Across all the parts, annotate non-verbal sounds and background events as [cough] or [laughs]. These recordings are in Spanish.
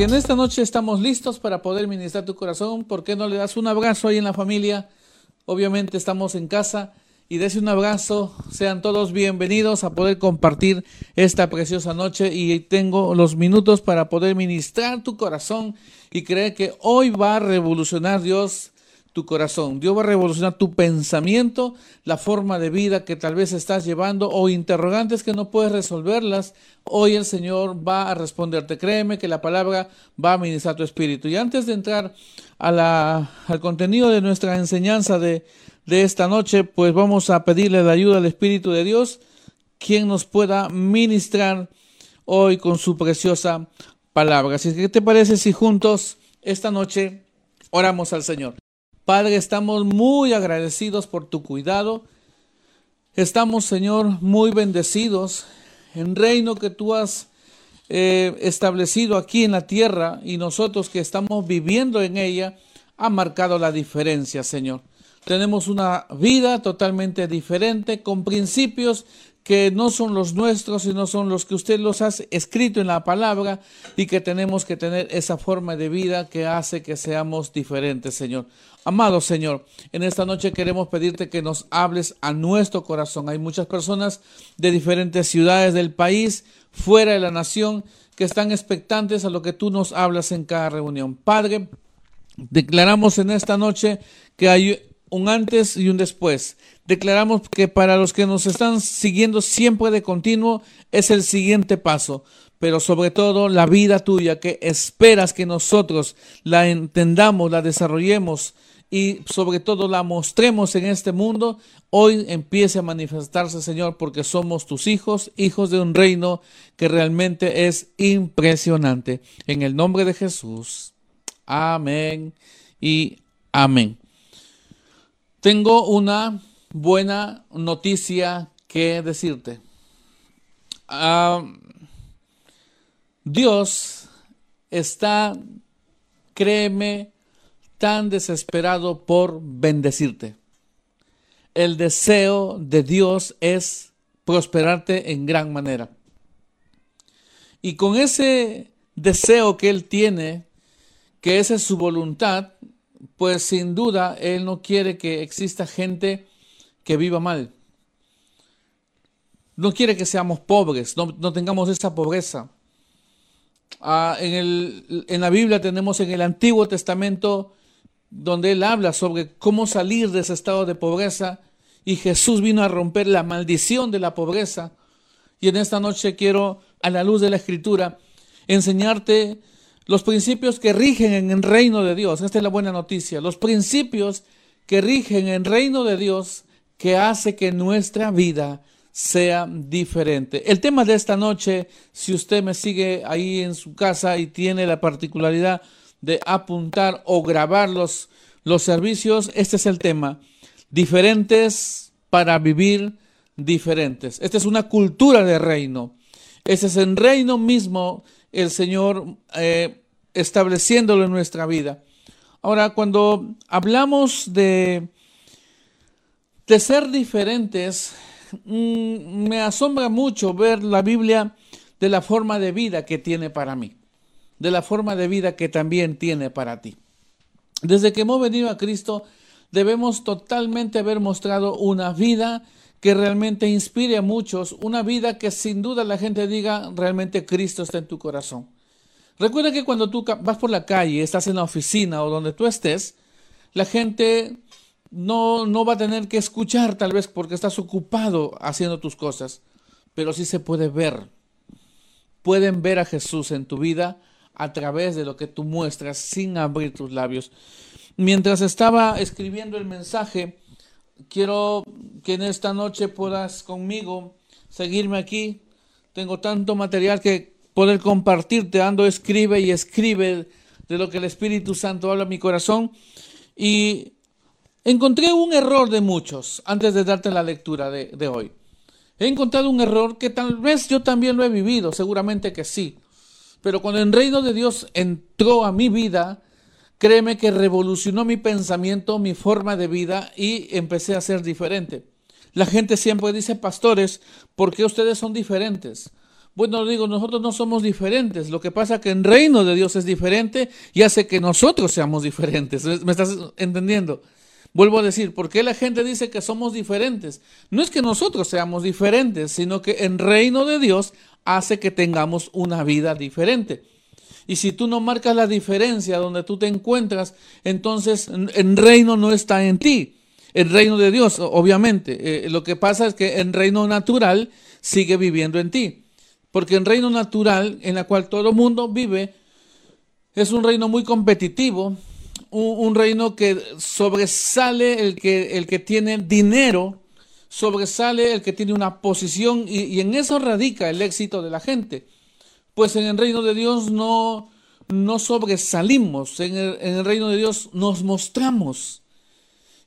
que en esta noche estamos listos para poder ministrar tu corazón. ¿Por qué no le das un abrazo ahí en la familia? Obviamente estamos en casa y des un abrazo. Sean todos bienvenidos a poder compartir esta preciosa noche y tengo los minutos para poder ministrar tu corazón y creer que hoy va a revolucionar Dios tu corazón. Dios va a revolucionar tu pensamiento, la forma de vida que tal vez estás llevando o interrogantes que no puedes resolverlas. Hoy el Señor va a responderte. Créeme que la palabra va a ministrar tu espíritu. Y antes de entrar al contenido de nuestra enseñanza de, de esta noche, pues vamos a pedirle la ayuda al Espíritu de Dios, quien nos pueda ministrar hoy con su preciosa palabra. Así que, ¿qué te parece si juntos esta noche oramos al Señor? Padre, estamos muy agradecidos por tu cuidado. Estamos, Señor, muy bendecidos en reino que tú has eh, establecido aquí en la tierra y nosotros que estamos viviendo en ella, ha marcado la diferencia, Señor. Tenemos una vida totalmente diferente, con principios que no son los nuestros, sino son los que usted los ha escrito en la palabra y que tenemos que tener esa forma de vida que hace que seamos diferentes, Señor. Amado Señor, en esta noche queremos pedirte que nos hables a nuestro corazón. Hay muchas personas de diferentes ciudades del país, fuera de la nación, que están expectantes a lo que tú nos hablas en cada reunión. Padre, declaramos en esta noche que hay un antes y un después. Declaramos que para los que nos están siguiendo siempre de continuo es el siguiente paso, pero sobre todo la vida tuya que esperas que nosotros la entendamos, la desarrollemos y sobre todo la mostremos en este mundo, hoy empiece a manifestarse, Señor, porque somos tus hijos, hijos de un reino que realmente es impresionante. En el nombre de Jesús. Amén y amén. Tengo una buena noticia que decirte. Dios está, créeme, tan desesperado por bendecirte. El deseo de Dios es prosperarte en gran manera. Y con ese deseo que Él tiene, que esa es su voluntad, pues sin duda Él no quiere que exista gente que viva mal. No quiere que seamos pobres, no, tengamos esa pobreza. Ah, en, en la Biblia tenemos en el Antiguo Testamento donde Él habla sobre cómo salir de ese estado de pobreza y Jesús vino a romper la maldición de la pobreza. Y en esta noche quiero, a la luz de la Escritura, enseñarte los principios que rigen en el reino de Dios. Esta es la buena noticia. Los principios que rigen en el reino de Dios que hace que nuestra vida sea diferente. El tema de esta noche, si usted me sigue ahí en su casa y tiene la particularidad de apuntar o grabar los, los servicios, este es el tema. Diferentes para vivir diferentes. Esta es una cultura de reino. Este es el reino mismo el Señor eh, estableciéndolo en nuestra vida. Ahora, cuando hablamos de, de ser diferentes, mm, me asombra mucho ver la Biblia de la forma de vida que tiene para mí, de la forma de vida que también tiene para ti. Desde que hemos venido a Cristo, debemos totalmente haber mostrado una vida que realmente inspire a muchos, una vida que sin duda la gente diga, realmente Cristo está en tu corazón. Recuerda que cuando tú vas por la calle, estás en la oficina o donde tú estés, la gente no, no va a tener que escuchar tal vez porque estás ocupado haciendo tus cosas, pero sí se puede ver. Pueden ver a Jesús en tu vida a través de lo que tú muestras sin abrir tus labios. Mientras estaba escribiendo el mensaje, quiero que en esta noche puedas conmigo seguirme aquí. Tengo tanto material que poder compartirte. Ando, escribe y escribe de lo que el Espíritu Santo habla a mi corazón. Y encontré un error de muchos antes de darte la lectura de, hoy. He encontrado un error que tal vez yo también lo he vivido, seguramente que sí. Pero cuando el reino de Dios entró a mi vida, créeme que revolucionó mi pensamiento, mi forma de vida y empecé a ser diferente. La gente siempre dice, pastores, ¿por qué ustedes son diferentes? Bueno, digo, nosotros no somos diferentes. Lo que pasa es que en reino de Dios es diferente y hace que nosotros seamos diferentes. ¿Me estás entendiendo? Vuelvo a decir, ¿por qué la gente dice que somos diferentes? No es que nosotros seamos diferentes, sino que en reino de Dios hace que tengamos una vida diferente. Y si tú no marcas la diferencia donde tú te encuentras, entonces el reino no está en ti. El reino de Dios, obviamente. Eh, lo que pasa es que el reino natural sigue viviendo en ti. Porque el reino natural, en la cual todo el mundo vive, es un reino muy competitivo, un, reino que sobresale el que, el que tiene dinero, sobresale el que tiene una posición y, en eso radica el éxito de la gente. Pues en el reino de Dios no, no sobresalimos, en el, reino de Dios nos mostramos.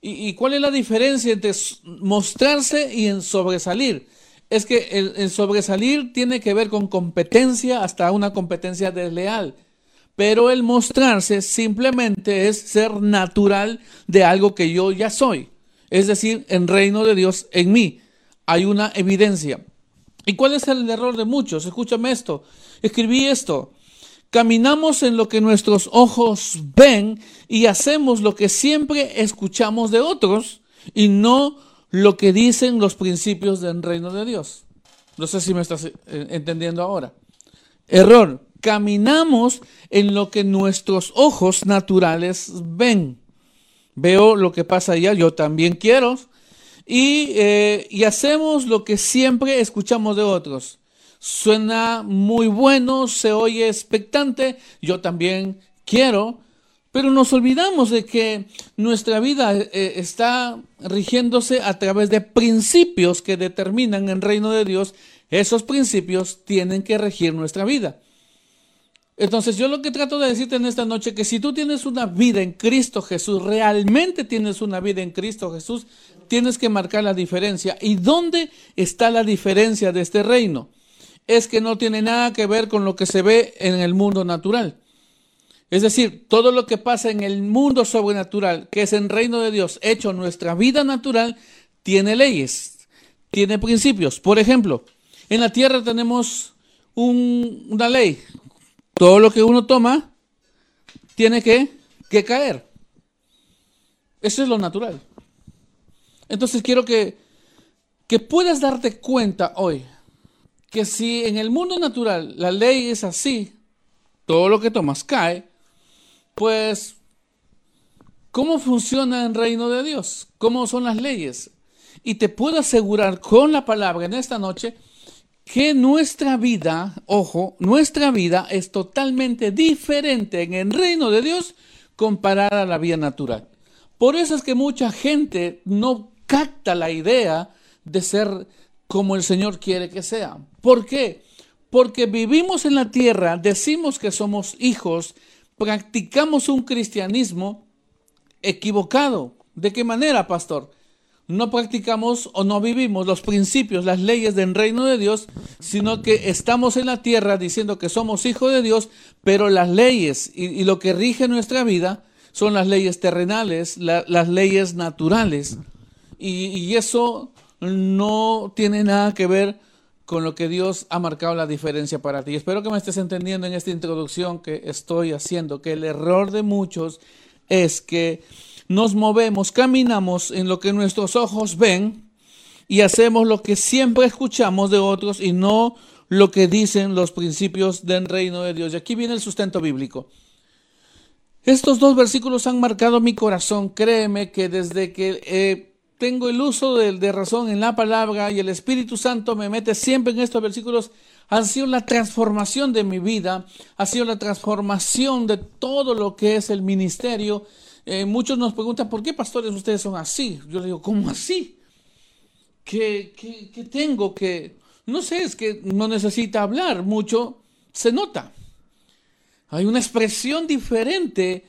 ¿Y, ¿Y, cuál es la diferencia entre mostrarse y en sobresalir? es que el, sobresalir tiene que ver con competencia, hasta una competencia desleal. Pero el mostrarse simplemente es ser natural de algo que yo ya soy. Es decir, en reino de Dios en mí. Hay una evidencia. ¿Y cuál es el error de muchos? Escúchame esto. Escribí esto. Caminamos en lo que nuestros ojos ven y hacemos lo que siempre escuchamos de otros y no lo que dicen los principios del reino de Dios. No sé si me estás eh, entendiendo ahora. Error. Caminamos en lo que nuestros ojos naturales ven. Veo lo que pasa allá, yo también quiero. Y, eh, y hacemos lo que siempre escuchamos de otros. Suena muy bueno, se oye expectante, yo también quiero. Pero nos olvidamos de que nuestra vida eh, está rigiéndose a través de principios que determinan el reino de Dios. Esos principios tienen que regir nuestra vida. Entonces yo lo que trato de decirte en esta noche que si tú tienes una vida en Cristo Jesús, realmente tienes una vida en Cristo Jesús, tienes que marcar la diferencia. ¿Y dónde está la diferencia de este reino? Es que no tiene nada que ver con lo que se ve en el mundo natural. Es decir, todo lo que pasa en el mundo sobrenatural, que es en reino de Dios, hecho nuestra vida natural, tiene leyes, tiene principios. Por ejemplo, en la tierra tenemos una ley. Todo lo que uno toma tiene que, que caer. Eso es lo natural. Entonces quiero que, que puedas darte cuenta hoy que si en el mundo natural la ley es así, todo lo que tomas cae, pues, ¿cómo funciona el reino de Dios? ¿Cómo son las leyes? Y te puedo asegurar con la palabra en esta noche que nuestra vida, ojo, nuestra vida es totalmente diferente en el reino de Dios comparada a la vida natural. Por eso es que mucha gente no capta la idea de ser como el Señor quiere que sea. ¿Por qué? Porque vivimos en la tierra, decimos que somos hijos, practicamos un cristianismo equivocado. ¿De qué manera, pastor? No practicamos o no vivimos los principios, las leyes del reino de Dios, sino que estamos en la tierra diciendo que somos hijos de Dios, pero las leyes y, lo que rige nuestra vida son las leyes terrenales, las leyes naturales. Y, y eso no tiene nada que ver con lo que Dios ha marcado la diferencia para ti. Espero que me estés entendiendo en esta introducción que estoy haciendo, que el error de muchos es que nos movemos, caminamos en lo que nuestros ojos ven y hacemos lo que siempre escuchamos de otros y no lo que dicen los principios del reino de Dios. Y aquí viene el sustento bíblico. Estos dos versículos han marcado mi corazón. Créeme que desde que eh, tengo el uso de, razón en la palabra y el Espíritu Santo me mete siempre en estos versículos, ha sido la transformación de mi vida, ha sido la transformación de todo lo que es el ministerio. Eh, muchos nos preguntan, ¿por qué pastores ustedes son así? Yo les digo, ¿cómo así? ¿Qué, tengo que...? No sé, es que no necesita hablar mucho, se nota. Hay una expresión diferente.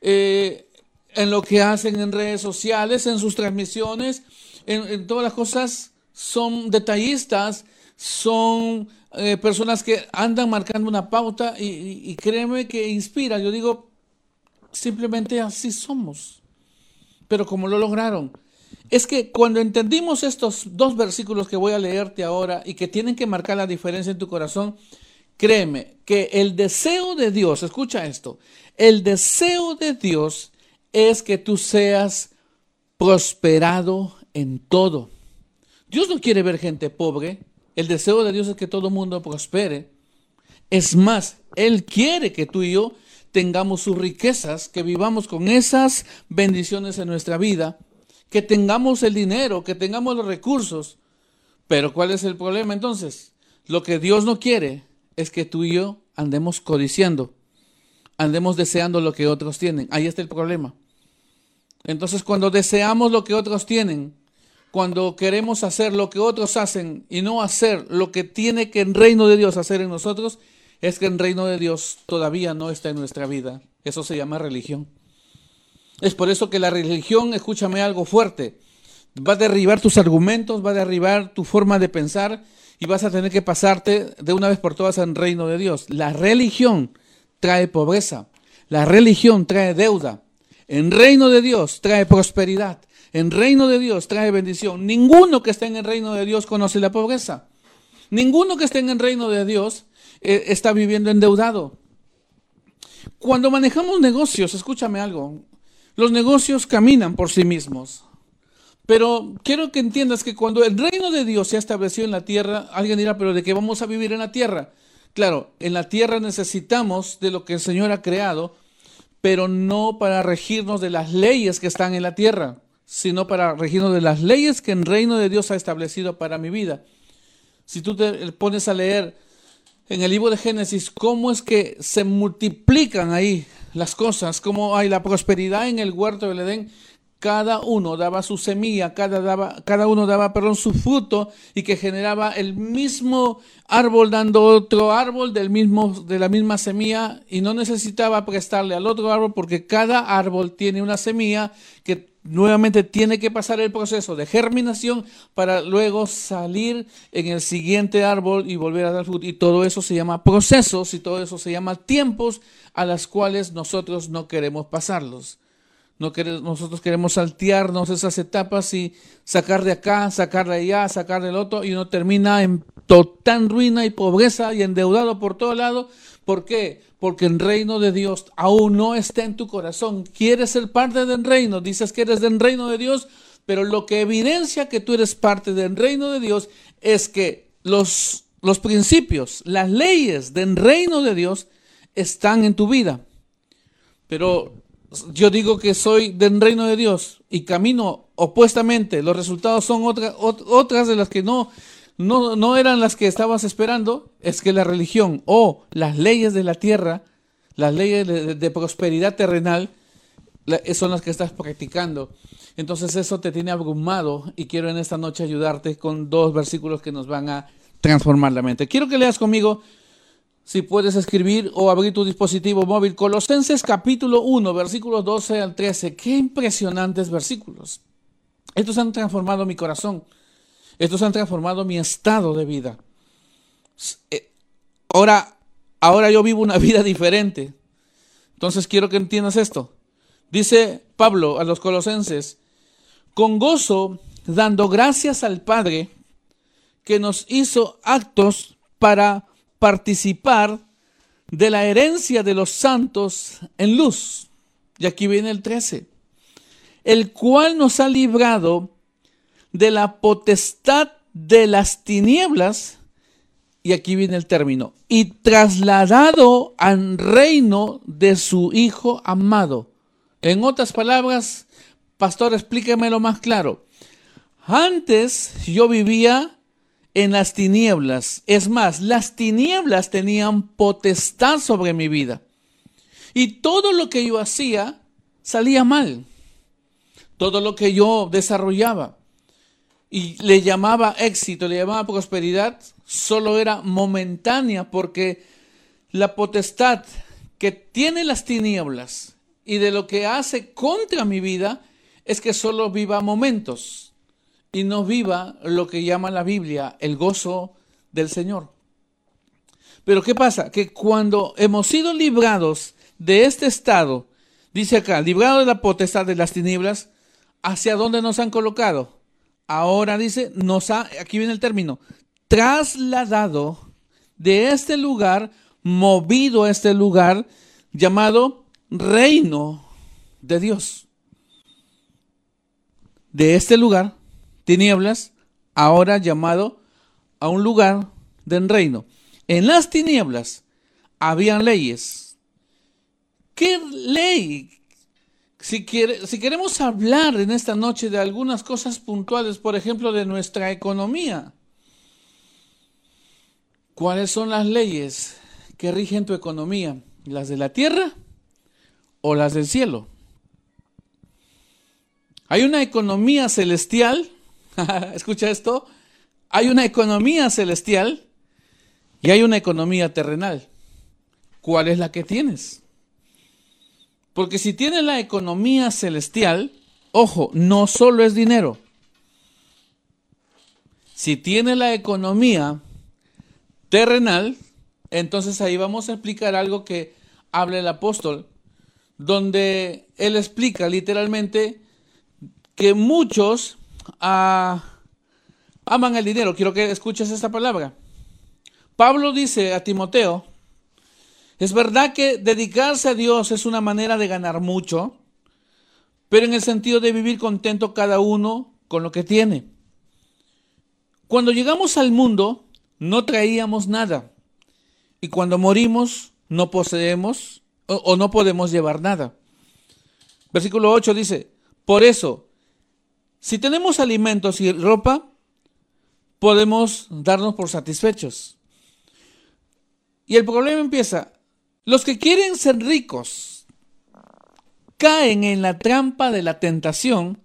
Eh, en lo que hacen en redes sociales, en sus transmisiones, en, todas las cosas, son detallistas, son eh, personas que andan marcando una pauta y, créeme que inspira. Yo digo, simplemente así somos. Pero como lo lograron. es que cuando entendimos estos dos versículos que voy a leerte ahora y que tienen que marcar la diferencia en tu corazón, créeme que el deseo de Dios, escucha esto, el deseo de Dios es que tú seas prosperado en todo. Dios no quiere ver gente pobre, el deseo de Dios es que todo el mundo prospere. Es más, Él quiere que tú y yo tengamos sus riquezas, que vivamos con esas bendiciones en nuestra vida, que tengamos el dinero, que tengamos los recursos. Pero ¿cuál es el problema entonces? Lo que Dios no quiere es que tú y yo andemos codiciando, andemos deseando lo que otros tienen. Ahí está el problema. Entonces cuando deseamos lo que otros tienen, cuando queremos hacer lo que otros hacen y no hacer lo que tiene que el reino de Dios hacer en nosotros, es que el reino de Dios todavía no está en nuestra vida. Eso se llama religión. Es por eso que la religión, escúchame algo fuerte, va a derribar tus argumentos, va a derribar tu forma de pensar y vas a tener que pasarte de una vez por todas al reino de Dios. La religión trae pobreza, la religión trae deuda. En reino de Dios trae prosperidad. En reino de Dios trae bendición. Ninguno que esté en el reino de Dios conoce la pobreza. Ninguno que esté en el reino de Dios eh, está viviendo endeudado. Cuando manejamos negocios, escúchame algo, los negocios caminan por sí mismos. Pero quiero que entiendas que cuando el reino de Dios se ha establecido en la tierra, alguien dirá, pero ¿de qué vamos a vivir en la tierra? Claro, en la tierra necesitamos de lo que el Señor ha creado, pero no para regirnos de las leyes que están en la tierra, sino para regirnos de las leyes que el reino de Dios ha establecido para mi vida. Si tú te pones a leer en el libro de Génesis cómo es que se multiplican ahí las cosas, cómo hay la prosperidad en el huerto del Edén. Cada uno daba su semilla, cada, daba, cada uno daba perdón, su fruto y que generaba el mismo árbol dando otro árbol del mismo, de la misma semilla y no necesitaba prestarle al otro árbol porque cada árbol tiene una semilla que nuevamente tiene que pasar el proceso de germinación para luego salir en el siguiente árbol y volver a dar fruto. Y todo eso se llama procesos y todo eso se llama tiempos a las cuales nosotros no queremos pasarlos. Nosotros queremos saltearnos esas etapas y sacar de acá, sacar de allá, sacar del otro y uno termina en total ruina y pobreza y endeudado por todo lado. ¿Por qué? porque el reino de Dios aún no está en tu corazón. Quieres ser parte del reino, dices que eres del reino de Dios, pero lo que evidencia que tú eres parte del reino de Dios es que los, los principios, las leyes del reino de Dios están en tu vida. Pero yo digo que soy del reino de Dios y camino opuestamente, los resultados son otras de las que no no, no eran las que estabas esperando, es que la religión o las leyes de la tierra, las leyes de, prosperidad terrenal, son las que estás practicando. Entonces eso te tiene abrumado y quiero en esta noche ayudarte con dos versículos que nos van a transformar la mente. Quiero que leas conmigo, si puedes escribir o abrir tu dispositivo móvil, Colosenses capítulo 1, versículos 12 al 13. Qué impresionantes versículos. Estos han transformado mi corazón. Estos han transformado mi estado de vida. Eh, ahora, ahora yo vivo una [laughs] vida diferente. Entonces quiero que entiendas esto. Dice Pablo a los colosenses, con gozo, dando gracias al Padre que nos hizo actos para participar de la herencia de los santos en luz. Y aquí viene el 13. El cual nos ha librado de la potestad de las tinieblas, y aquí viene el término, y trasladado al reino de su Hijo amado. En otras palabras, pastor, explíquemelo más claro. Antes yo vivía en las tinieblas. Es más, las tinieblas tenían potestad sobre mi vida. Y todo lo que yo hacía salía mal. Todo lo que yo desarrollaba y le llamaba éxito, le llamaba prosperidad, solo era momentánea porque la potestad que tiene las tinieblas y de lo que hace contra mi vida es que solo viva momentos y no viva lo que llama la Biblia el gozo del Señor. Pero ¿qué pasa? Que cuando hemos sido librados de este estado, dice acá, librado de la potestad de las tinieblas, ¿hacia dónde nos han colocado? Ahora dice, nos ha, aquí viene el término, trasladado de este lugar, movido a este lugar llamado reino de Dios. De este lugar, tinieblas, ahora llamado a un lugar del reino. En las tinieblas habían leyes. ¿Qué ley? Si, si queremos hablar en esta noche de algunas cosas puntuales, por ejemplo, de nuestra economía, ¿cuáles son las leyes que rigen tu economía? ¿Las de la tierra o las del cielo? Hay una economía celestial, [laughs] escucha esto, hay una economía celestial y hay una economía terrenal. ¿Cuál es la que tienes? Porque si tienes la economía celestial, ojo, no solo es dinero. Si tienes la economía terrenal, entonces ahí vamos a explicar algo que habla el apóstol, donde él explica literalmente que muchos aman el dinero. Quiero que escuches esta palabra. Pablo dice a Timoteo, es verdad que dedicarse a Dios es una manera de ganar mucho, pero en el sentido de vivir contento cada uno con lo que tiene. Cuando llegamos al mundo, no traíamos nada. Y cuando morimos, no poseemos o, o no podemos llevar nada. Versículo 8 dice, por eso, si tenemos alimentos y ropa, podemos darnos por satisfechos. Y el problema empieza, los que quieren ser ricos caen en la trampa de la tentación,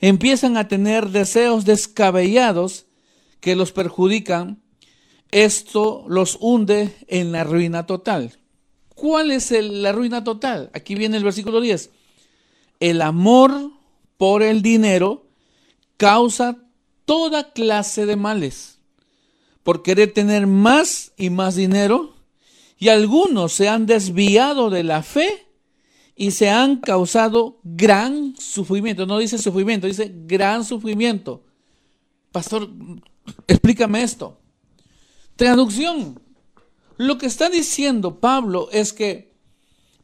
empiezan a tener deseos descabellados que los perjudican, esto los hunde en la ruina total. ¿Cuál es la ruina total? Aquí viene el versículo 10. El amor por el dinero causa toda clase de males por querer tener más y más dinero, y algunos se han desviado de la fe y se han causado gran sufrimiento. No dice sufrimiento, dice gran sufrimiento. Pastor, explícame esto. Traducción. Lo que está diciendo Pablo es que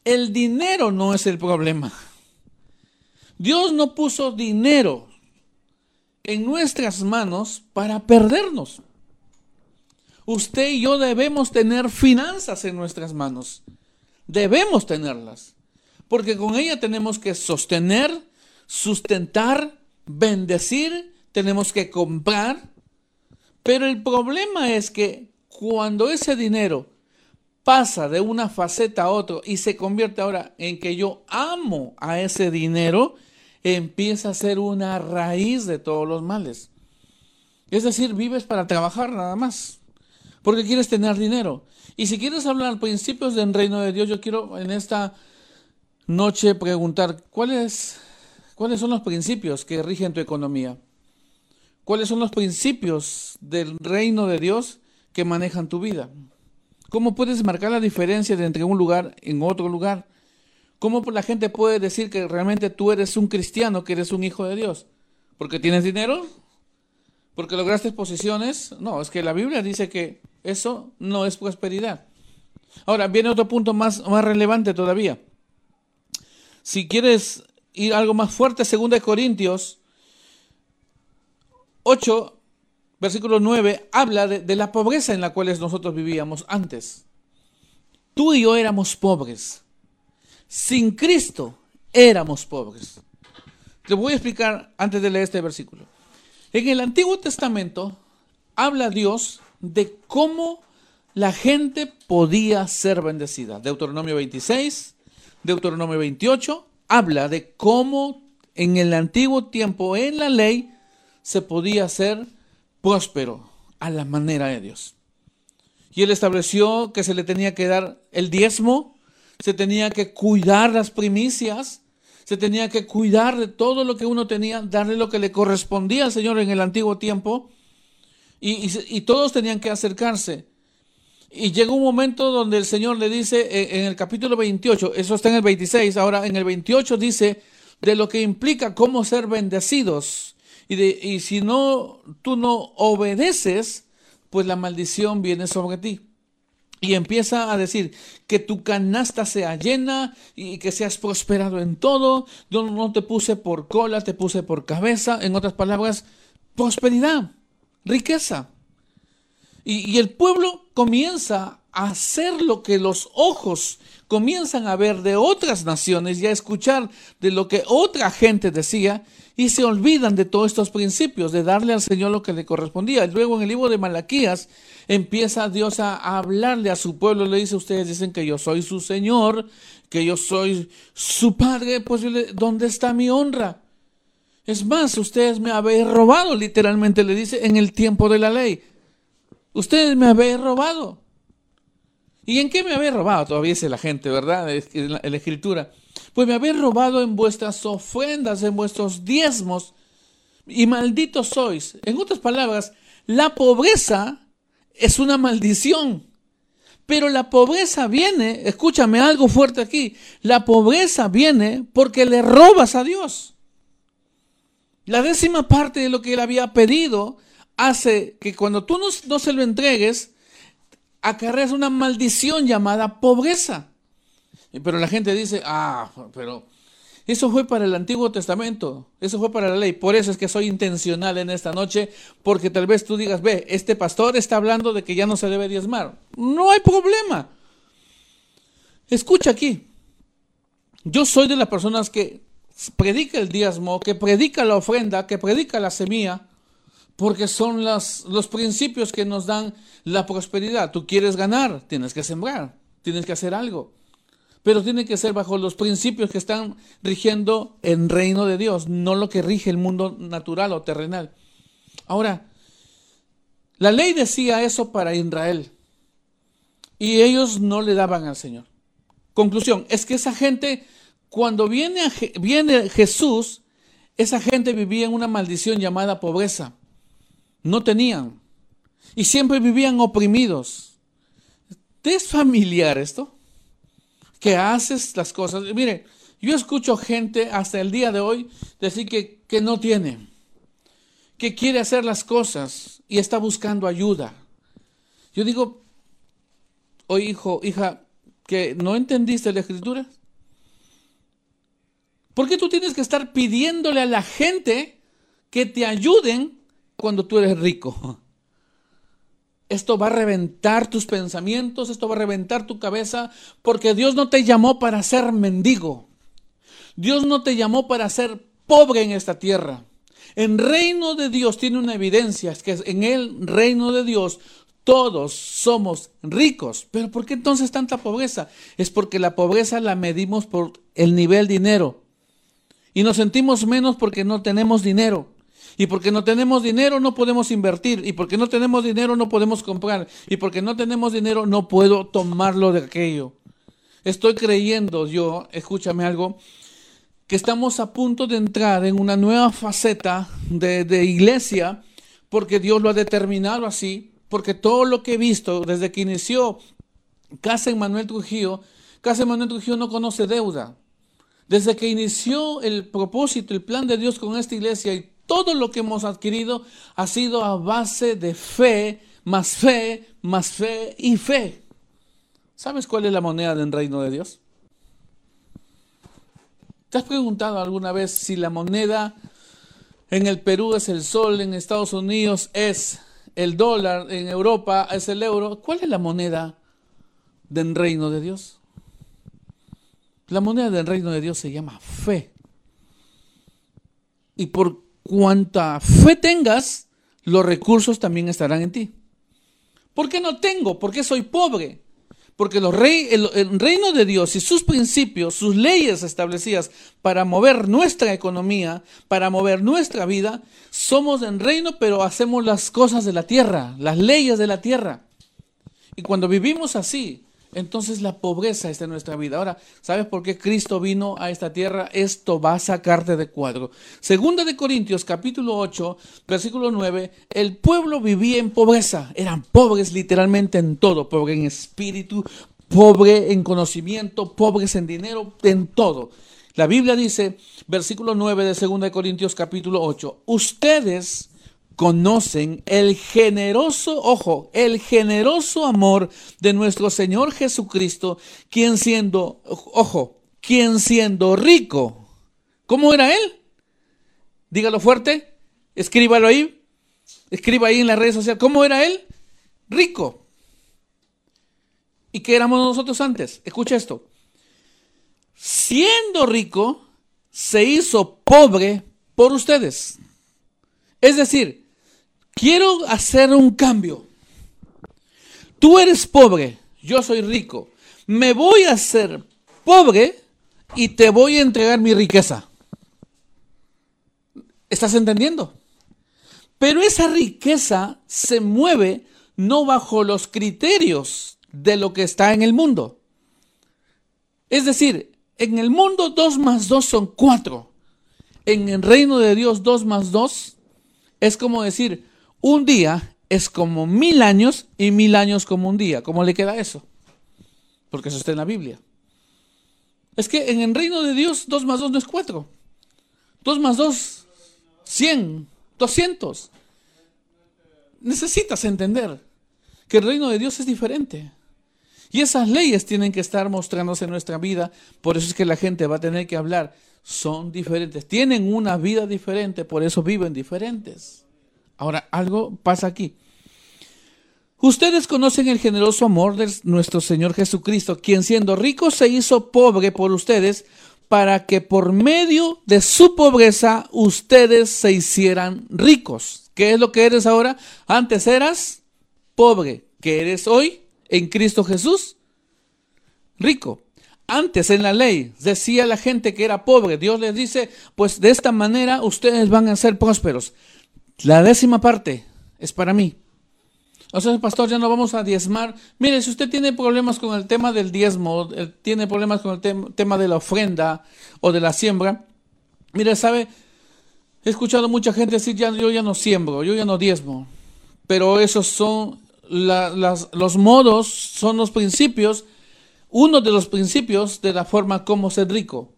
el dinero no es el problema. Dios no puso dinero en nuestras manos para perdernos. Usted y yo debemos tener finanzas en nuestras manos. Debemos tenerlas. Porque con ella tenemos que sostener, sustentar, bendecir, tenemos que comprar. Pero el problema es que cuando ese dinero pasa de una faceta a otra y se convierte ahora en que yo amo a ese dinero, empieza a ser una raíz de todos los males. Es decir, vives para trabajar nada más porque quieres tener dinero. Y si quieres hablar principios del reino de Dios, yo quiero en esta noche preguntar, ¿cuáles, ¿cuáles son los principios que rigen tu economía? ¿Cuáles son los principios del reino de Dios que manejan tu vida? ¿Cómo puedes marcar la diferencia de entre un lugar en otro lugar? ¿Cómo la gente puede decir que realmente tú eres un cristiano, que eres un hijo de Dios? ¿Porque tienes dinero? ¿Porque lograste posiciones? No, es que la Biblia dice que eso no es prosperidad. Ahora, viene otro punto más, más relevante todavía. Si quieres ir algo más fuerte, 2 Corintios 8, versículo 9, habla de, de la pobreza en la cual nosotros vivíamos antes. Tú y yo éramos pobres. Sin Cristo éramos pobres. Te voy a explicar antes de leer este versículo. En el Antiguo Testamento habla Dios de cómo la gente podía ser bendecida. Deuteronomio 26, Deuteronomio 28, habla de cómo en el antiguo tiempo, en la ley, se podía ser próspero a la manera de Dios. Y él estableció que se le tenía que dar el diezmo, se tenía que cuidar las primicias, se tenía que cuidar de todo lo que uno tenía, darle lo que le correspondía al Señor en el antiguo tiempo y, todos tenían que acercarse. Y llega un momento donde el Señor le dice en, el capítulo 28, eso está en el 26, ahora en el 28 dice, de lo que implica cómo ser bendecidos. Y, de, y si no, tú no obedeces, pues la maldición viene sobre ti. Y empieza a decir que tu canasta sea llena y que seas prosperado en todo. Yo no te puse por cola, te puse por cabeza. En otras palabras, prosperidad, riqueza. Y, y el pueblo comienza a hacer lo que los ojos comienzan a ver de otras naciones y a escuchar de lo que otra gente decía y se olvidan de todos estos principios, de darle al Señor lo que le correspondía. Luego en el libro de Malaquías empieza Dios a hablarle a su pueblo, le dice, ustedes dicen que yo soy su Señor, que yo soy su Padre, pues ¿dónde está mi honra? Es más, ustedes me habéis robado, literalmente le dice, en el tiempo de la ley. Ustedes me habéis robado. ¿Y en qué me habéis robado? Todavía dice la gente, ¿verdad? En la, escritura. Pues me habéis robado en vuestras ofrendas, en vuestros diezmos, y malditos sois. En otras palabras, la pobreza es una maldición. Pero la pobreza viene, escúchame algo fuerte aquí, la pobreza viene porque le robas a Dios. La décima parte de lo que él había pedido hace que cuando tú no, no se lo entregues, acarreas una maldición llamada pobreza. Pero la gente dice, ah, pero eso fue para el Antiguo Testamento, eso fue para la ley. Por eso es que soy intencional en esta noche, porque tal vez tú digas, ve, este pastor está hablando de que ya no se debe diezmar. No hay problema. Escucha aquí. Yo soy de las personas que predica el diezmo, que predica la ofrenda, que predica la semilla, porque son los principios que nos dan la prosperidad. Tú quieres ganar, tienes que sembrar, tienes que hacer algo. Pero tiene que ser bajo los principios que están rigiendo el reino de Dios, no lo que rige el mundo natural o terrenal. Ahora, la ley decía eso para Israel y ellos no le daban al Señor. Conclusión, es que esa gente, cuando viene, viene Jesús, esa gente vivía en una maldición llamada pobreza no tenían y siempre vivían oprimidos. ¿Te es familiar esto? Que haces las cosas. Mire, yo escucho gente hasta el día de hoy decir que, que no tiene, que quiere hacer las cosas y está buscando ayuda. Yo digo, oye hijo, hija, que no entendiste la escritura. ¿Por qué tú tienes que estar pidiéndole a la gente que te ayuden cuando tú eres rico. Esto va a reventar tus pensamientos, esto va a reventar tu cabeza, porque Dios no te llamó para ser mendigo. Dios no te llamó para ser pobre en esta tierra. En reino de Dios tiene una evidencia, es que en el reino de Dios todos somos ricos. Pero ¿por qué entonces tanta pobreza? Es porque la pobreza la medimos por el nivel dinero. Y nos sentimos menos porque no tenemos dinero. Y porque no tenemos dinero no podemos invertir. Y porque no tenemos dinero no podemos comprar. Y porque no tenemos dinero no puedo tomarlo de aquello. Estoy creyendo yo, escúchame algo, que estamos a punto de entrar en una nueva faceta de, de iglesia porque Dios lo ha determinado así. Porque todo lo que he visto desde que inició Casa Manuel Trujillo, Casa Manuel Trujillo no conoce deuda. Desde que inició el propósito, el plan de Dios con esta iglesia y todo lo que hemos adquirido ha sido a base de fe, más fe, más fe y fe. ¿Sabes cuál es la moneda del reino de Dios? ¿Te has preguntado alguna vez si la moneda en el Perú es el sol, en Estados Unidos es el dólar, en Europa es el euro? ¿Cuál es la moneda del reino de Dios? La moneda del reino de Dios se llama fe. Y por cuanta fe tengas, los recursos también estarán en ti. ¿Por qué no tengo? ¿Por qué soy pobre? Porque los el, el, reino de Dios y sus principios, sus leyes establecidas para mover nuestra economía, para mover nuestra vida, somos en reino, pero hacemos las cosas de la tierra, las leyes de la tierra. Y cuando vivimos así, entonces la pobreza está en nuestra vida. Ahora, ¿sabes por qué Cristo vino a esta tierra? Esto va a sacarte de cuadro. Segunda de Corintios, capítulo 8, versículo 9, el pueblo vivía en pobreza. Eran pobres literalmente en todo, pobre en espíritu, pobre en conocimiento, pobres en dinero, en todo. La Biblia dice, versículo 9 de 2 Corintios capítulo 8, ustedes conocen el generoso, ojo, el generoso amor de nuestro Señor Jesucristo, quien siendo, ojo, quien siendo rico, ¿cómo era él? Dígalo fuerte, escríbalo ahí, escriba ahí en las redes sociales, ¿cómo era él? Rico. ¿Y qué éramos nosotros antes? Escucha esto. Siendo rico, se hizo pobre por ustedes. Es decir, quiero hacer un cambio. Tú eres pobre, yo soy rico. Me voy a hacer pobre y te voy a entregar mi riqueza. ¿Estás entendiendo? Pero esa riqueza se mueve no bajo los criterios de lo que está en el mundo. Es decir, en el mundo 2 más 2 son 4. En el reino de Dios 2 más 2 es como decir, un día es como mil años y mil años como un día. ¿Cómo le queda eso? Porque eso está en la Biblia. Es que en el reino de Dios 2 más 2 no es 4. 2 más 2, 100, 200. Necesitas entender que el reino de Dios es diferente. Y esas leyes tienen que estar mostrándose en nuestra vida. Por eso es que la gente va a tener que hablar. Son diferentes. Tienen una vida diferente. Por eso viven diferentes. Ahora, algo pasa aquí. Ustedes conocen el generoso amor de nuestro Señor Jesucristo, quien siendo rico se hizo pobre por ustedes, para que por medio de su pobreza ustedes se hicieran ricos. ¿Qué es lo que eres ahora? Antes eras pobre. ¿Qué eres hoy? en Cristo Jesús? Rico. Antes en la ley decía la gente que era pobre. Dios les dice, pues de esta manera ustedes van a ser prósperos. La décima parte es para mí. O sea, pastor, ya no vamos a diezmar. Mire, si usted tiene problemas con el tema del diezmo, tiene problemas con el tema de la ofrenda o de la siembra, mire, sabe, he escuchado mucha gente decir, ya, yo ya no siembro, yo ya no diezmo. Pero esos son los modos son los principios, uno de los principios de la forma como ser rico,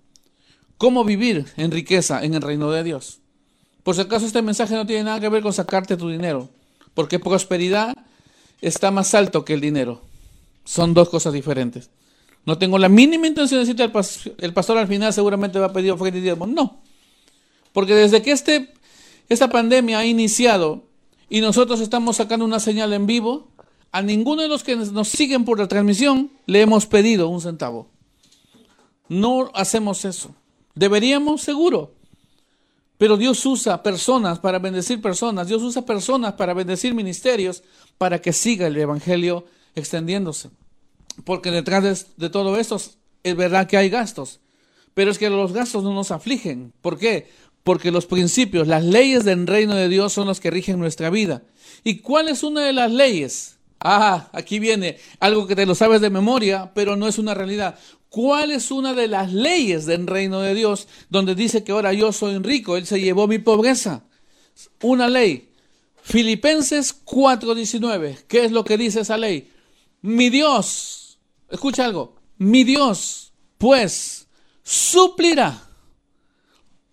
cómo vivir en riqueza en el reino de Dios. Por si acaso este mensaje no tiene nada que ver con sacarte tu dinero, porque prosperidad está más alto que el dinero. Son dos cosas diferentes. No tengo la mínima intención de decirte, pastor, el pastor al final seguramente va a pedir ofrenda y diezmo. No. Porque desde que este, esta pandemia ha iniciado, y nosotros estamos sacando una señal en vivo, a ninguno de los que nos siguen por la transmisión le hemos pedido un centavo. No hacemos eso. Deberíamos, seguro. Pero Dios usa personas para bendecir personas. Dios usa personas para bendecir ministerios para que siga el Evangelio extendiéndose. Porque detrás de, todo esto es verdad que hay gastos. Pero es que los gastos no nos afligen. ¿Por qué? porque los principios, las leyes del reino de Dios son las que rigen nuestra vida. ¿Y cuál es una de las leyes? Ah, aquí viene algo que te lo sabes de memoria, pero no es una realidad. ¿Cuál es una de las leyes del reino de Dios donde dice que ahora yo soy rico? Él se llevó mi pobreza. Una ley. Filipenses 4:19. ¿Qué es lo que dice esa ley? Mi Dios, escucha algo, mi Dios, pues, suplirá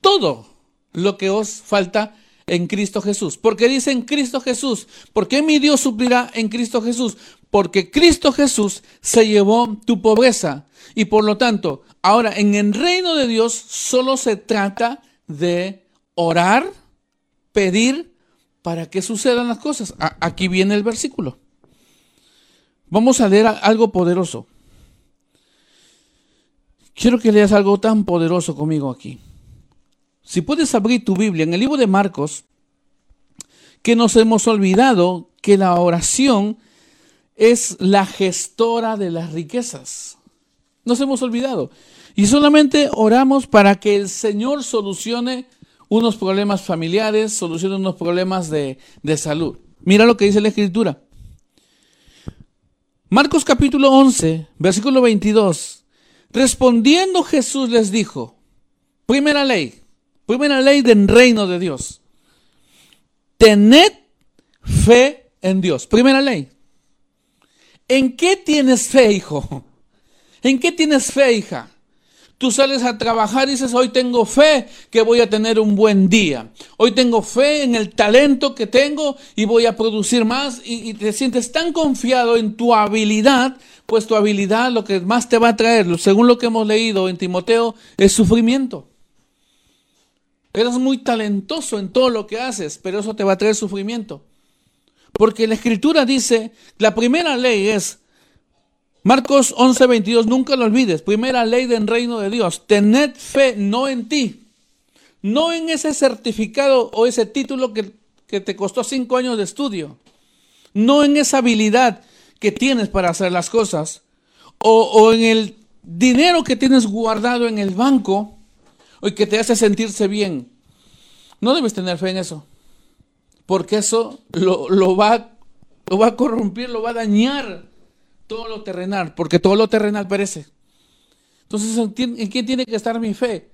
todo lo que os falta en Cristo Jesús. Porque dice en Cristo Jesús. ¿Por qué mi Dios suplirá en Cristo Jesús? Porque Cristo Jesús se llevó tu pobreza. Y por lo tanto, ahora en el reino de Dios solo se trata de orar, pedir para que sucedan las cosas. aquí viene el versículo. Vamos a leer algo poderoso. Quiero que leas algo tan poderoso conmigo aquí. Si puedes abrir tu Biblia en el libro de Marcos, que nos hemos olvidado que la oración es la gestora de las riquezas. Nos hemos olvidado. Y solamente oramos para que el Señor solucione unos problemas familiares, solucione unos problemas de, de salud. Mira lo que dice la Escritura. Marcos capítulo 11, versículo 22. Respondiendo Jesús les dijo, primera ley, Primera ley del reino de Dios. Tened fe en Dios. Primera ley. ¿En qué tienes fe, hijo? ¿En qué tienes fe, hija? Tú sales a trabajar y dices, hoy tengo fe que voy a tener un buen día. Hoy tengo fe en el talento que tengo y voy a producir más. Y, y te sientes tan confiado en tu habilidad, pues tu habilidad lo que más te va a traer, según lo que hemos leído en Timoteo, es sufrimiento. Eres muy talentoso en todo lo que haces, pero eso te va a traer sufrimiento. Porque la escritura dice, la primera ley es, Marcos 11, 22, nunca lo olvides. Primera ley del reino de Dios. Tened fe no en ti, no en ese certificado o ese título que, que te costó cinco años de estudio, no en esa habilidad que tienes para hacer las cosas, o, o en el dinero que tienes guardado en el banco, o que te hace sentirse bien. No debes tener fe en eso, porque eso lo, lo, va, lo va a corromper, lo va a dañar todo lo terrenal, porque todo lo terrenal perece. Entonces, ¿en quién tiene que estar mi fe?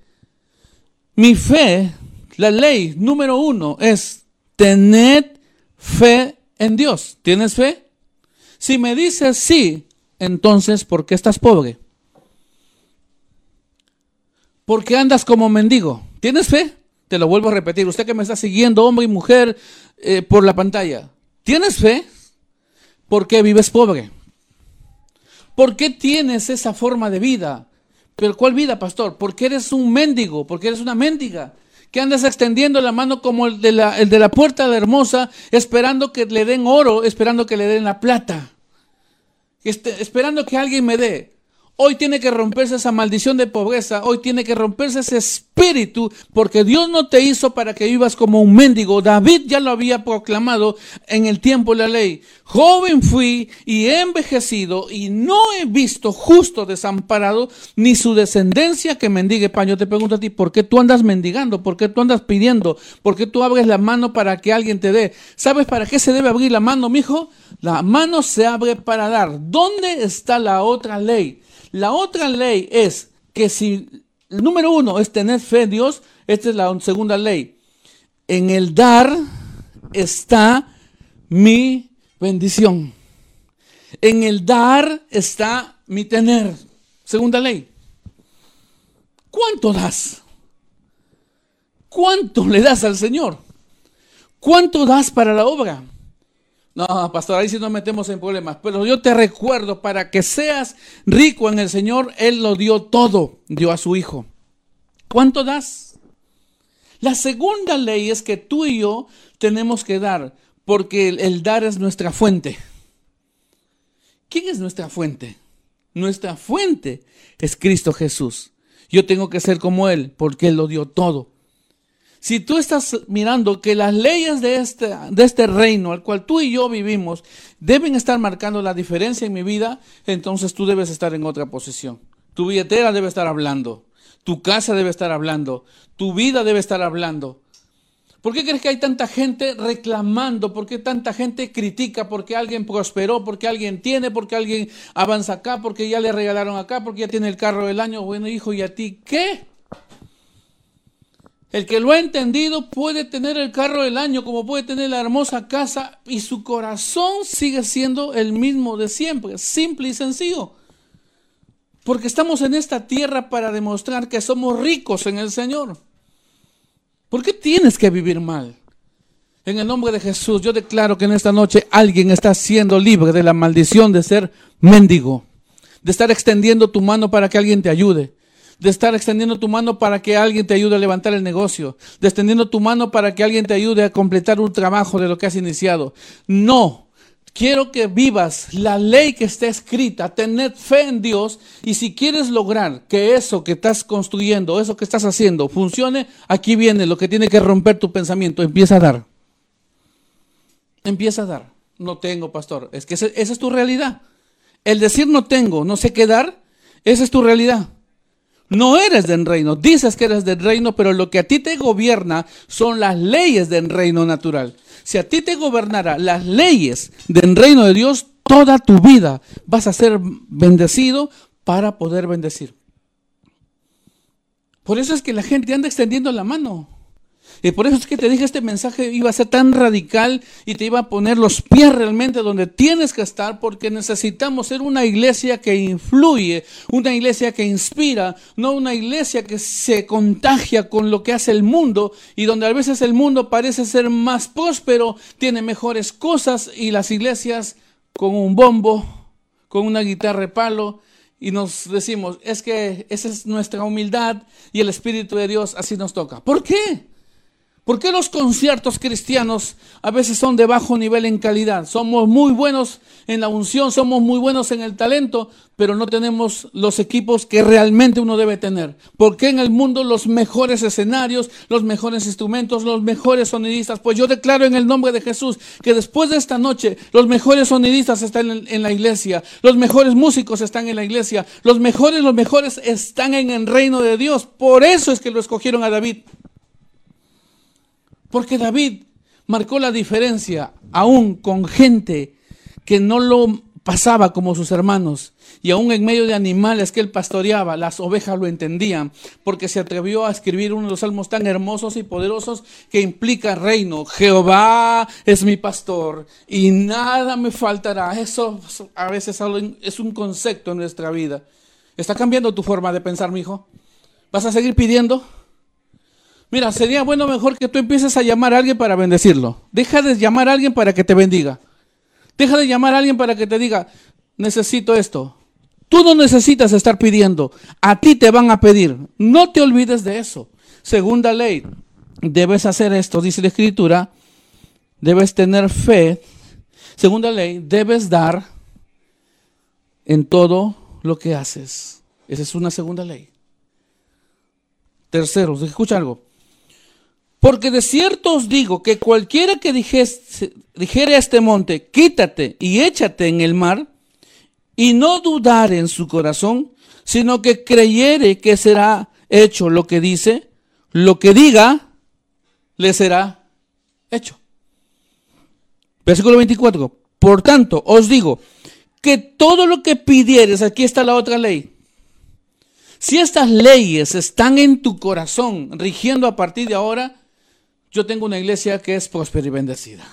Mi fe, la ley número uno es tener fe en Dios. ¿Tienes fe? Si me dices sí, entonces, ¿por qué estás pobre? ¿Por qué andas como mendigo? ¿Tienes fe? Te lo vuelvo a repetir. Usted que me está siguiendo, hombre y mujer, eh, por la pantalla. ¿Tienes fe? ¿Por qué vives pobre? ¿Por qué tienes esa forma de vida? ¿Pero cuál vida, pastor? Porque eres un mendigo, porque eres una mendiga. Que andas extendiendo la mano como el de la, de la puerta de hermosa, esperando que le den oro, esperando que le den la plata. Este, esperando que alguien me dé. Hoy tiene que romperse esa maldición de pobreza, hoy tiene que romperse ese espíritu, porque Dios no te hizo para que vivas como un mendigo. David ya lo había proclamado en el tiempo de la ley. Joven fui y he envejecido y no he visto justo desamparado ni su descendencia que mendigue pan. Yo te pregunto a ti, ¿por qué tú andas mendigando? ¿Por qué tú andas pidiendo? ¿Por qué tú abres la mano para que alguien te dé? ¿Sabes para qué se debe abrir la mano, mijo? La mano se abre para dar. ¿Dónde está la otra ley? La otra ley es que si el número uno es tener fe en Dios, esta es la segunda ley. En el dar está mi bendición. En el dar está mi tener. Segunda ley. ¿Cuánto das? ¿Cuánto le das al Señor? ¿Cuánto das para la obra? No, pastor, ahí sí nos metemos en problemas. Pero yo te recuerdo, para que seas rico en el Señor, Él lo dio todo, dio a su Hijo. ¿Cuánto das? La segunda ley es que tú y yo tenemos que dar, porque el, el dar es nuestra fuente. ¿Quién es nuestra fuente? Nuestra fuente es Cristo Jesús. Yo tengo que ser como Él, porque Él lo dio todo. Si tú estás mirando que las leyes de este, de este reino al cual tú y yo vivimos deben estar marcando la diferencia en mi vida, entonces tú debes estar en otra posición. Tu billetera debe estar hablando, tu casa debe estar hablando, tu vida debe estar hablando. ¿Por qué crees que hay tanta gente reclamando? ¿Por qué tanta gente critica? Porque alguien prosperó, porque alguien tiene, porque alguien avanza acá, porque ya le regalaron acá, porque ya tiene el carro del año. Bueno, hijo, ¿y a ti qué? El que lo ha entendido puede tener el carro del año, como puede tener la hermosa casa, y su corazón sigue siendo el mismo de siempre, simple y sencillo. Porque estamos en esta tierra para demostrar que somos ricos en el Señor. ¿Por qué tienes que vivir mal? En el nombre de Jesús, yo declaro que en esta noche alguien está siendo libre de la maldición de ser mendigo, de estar extendiendo tu mano para que alguien te ayude, de estar extendiendo tu mano para que alguien te ayude a levantar el negocio, de extendiendo tu mano para que alguien te ayude a completar un trabajo de lo que has iniciado. No, quiero que vivas la ley que está escrita, tened fe en Dios y si quieres lograr que eso que estás construyendo, eso que estás haciendo funcione, aquí viene lo que tiene que romper tu pensamiento, empieza a dar. Empieza a dar. No tengo, pastor. Es que esa es tu realidad. El decir no tengo, no sé qué dar, esa es tu realidad. No eres del reino, dices que eres del reino, pero lo que a ti te gobierna son las leyes del reino natural. Si a ti te gobernara las leyes del reino de Dios, toda tu vida vas a ser bendecido para poder bendecir. Por eso es que la gente anda extendiendo la mano. Y por eso es que te dije este mensaje iba a ser tan radical y te iba a poner los pies realmente donde tienes que estar porque necesitamos ser una iglesia que influye, una iglesia que inspira, no una iglesia que se contagia con lo que hace el mundo y donde a veces el mundo parece ser más próspero, tiene mejores cosas y las iglesias con un bombo, con una guitarra de palo, y nos decimos, es que esa es nuestra humildad y el Espíritu de Dios así nos toca. ¿Por qué? ¿Por qué los conciertos cristianos a veces son de bajo nivel en calidad? Somos muy buenos en la unción, somos muy buenos en el talento, pero no tenemos los equipos que realmente uno debe tener. ¿Por qué en el mundo los mejores escenarios, los mejores instrumentos, los mejores sonidistas? Pues yo declaro en el nombre de Jesús que después de esta noche los mejores sonidistas están en, la iglesia, los mejores músicos están en la iglesia, los mejores, los mejores están en el reino de Dios. Por eso es que lo escogieron a David. Porque David marcó la diferencia aún con gente que no lo pasaba como sus hermanos. Y aún en medio de animales que él pastoreaba, las ovejas lo entendían, porque se atrevió a escribir uno de los salmos tan hermosos y poderosos que implica reino. Jehová es mi pastor y nada me faltará. Eso a veces es un concepto en nuestra vida. ¿Está cambiando tu forma de pensar, mi hijo? ¿Vas a seguir pidiendo? Mira, sería bueno mejor que tú empieces a llamar a alguien para bendecirlo. Deja de llamar a alguien para que te bendiga. Deja de llamar a alguien para que te diga, necesito esto. Tú no necesitas estar pidiendo. A ti te van a pedir. No te olvides de eso. Segunda ley, debes hacer esto, dice la escritura. Debes tener fe. Segunda ley, debes dar en todo lo que haces. Esa es una segunda ley. Tercero, escucha algo. Porque de cierto os digo que cualquiera que dijese, dijere a este monte, quítate y échate en el mar, y no dudare en su corazón, sino que creyere que será hecho lo que dice, lo que diga, le será hecho. Versículo 24. Por tanto, os digo que todo lo que pidieres, aquí está la otra ley. Si estas leyes están en tu corazón, rigiendo a partir de ahora, yo tengo una iglesia que es próspera y bendecida.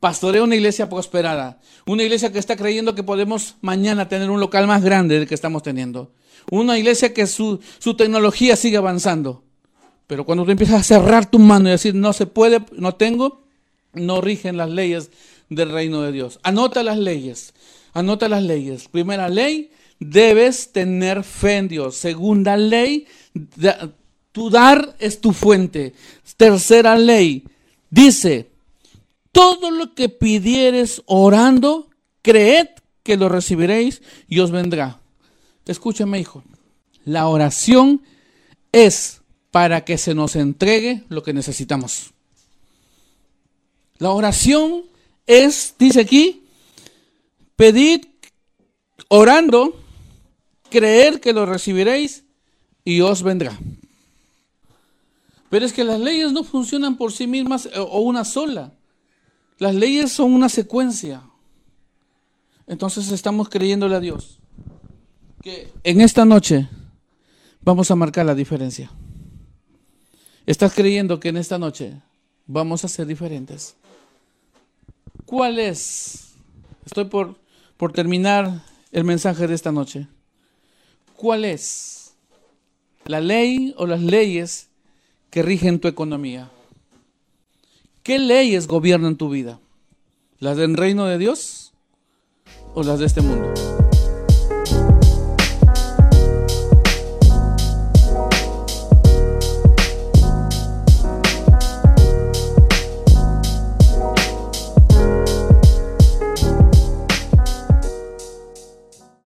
Pastoreo una iglesia prosperada. Una iglesia que está creyendo que podemos mañana tener un local más grande del que estamos teniendo. Una iglesia que su, tecnología sigue avanzando. Pero cuando tú empiezas a cerrar tu mano y decir no se puede, no tengo, no rigen las leyes del reino de Dios. Anota las leyes. Anota las leyes. Primera ley, debes tener fe en Dios. Segunda ley, tu dar es tu fuente. Tercera ley dice, todo lo que pidieres orando, creed que lo recibiréis y os vendrá. Escúchame, hijo. La oración es para que se nos entregue lo que necesitamos. La oración es, dice aquí, pedid orando, creer que lo recibiréis y os vendrá. Pero es que las leyes no funcionan por sí mismas eh, o una sola. Las leyes son una secuencia. Entonces estamos creyéndole a Dios que en esta noche vamos a marcar la diferencia. Estás creyendo que en esta noche vamos a ser diferentes. ¿Cuál es? Estoy por, por terminar el mensaje de esta noche. ¿Cuál es la ley o las leyes que rigen tu economía? ¿Qué leyes gobiernan tu vida? ¿Las del reino de Dios o las de este mundo?